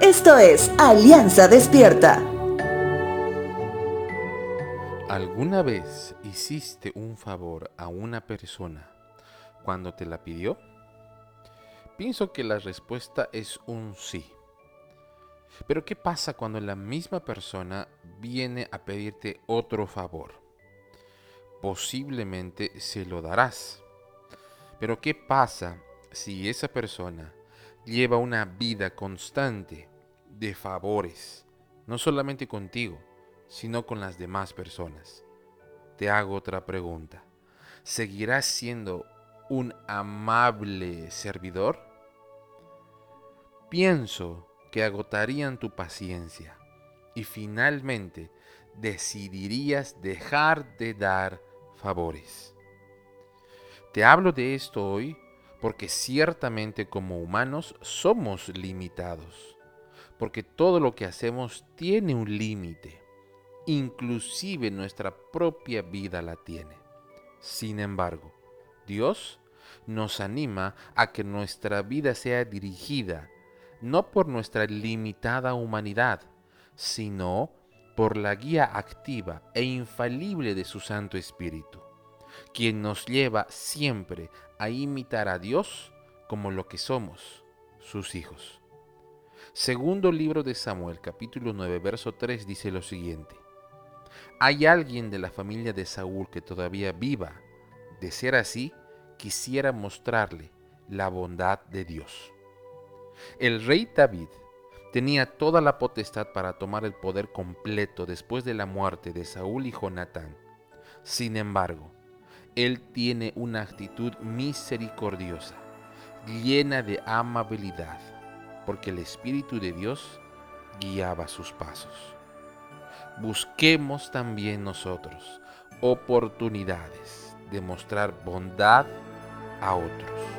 Esto es Alianza Despierta. ¿Alguna vez hiciste un favor a una persona cuando te la pidió? Pienso que la respuesta es un sí. Pero ¿qué pasa cuando la misma persona viene a pedirte otro favor? Posiblemente se lo darás. Pero ¿qué pasa si esa persona lleva una vida constante de favores, no solamente contigo, sino con las demás personas? Te hago otra pregunta. ¿Seguirás siendo un amable servidor? Pienso que agotarían tu paciencia y finalmente decidirías dejar de dar favores. Te hablo de esto hoy porque ciertamente como humanos somos limitados, porque todo lo que hacemos tiene un límite, inclusive nuestra propia vida la tiene. Sin embargo, Dios nos anima a que nuestra vida sea dirigida no por nuestra limitada humanidad, sino por la guía activa e infalible de su Santo Espíritu, quien nos lleva siempre a imitar a Dios como lo que somos, sus hijos. Segundo libro de Samuel, capítulo 9, verso 3 dice lo siguiente. ¿Hay alguien de la familia de Saúl que todavía viva? De ser así, quisiera mostrarle la bondad de Dios. El rey David tenía toda la potestad para tomar el poder completo después de la muerte de Saúl y Jonatán. Sin embargo, él tiene una actitud misericordiosa, llena de amabilidad, porque el Espíritu de Dios guiaba sus pasos. Busquemos también nosotros oportunidades de mostrar bondad a otros.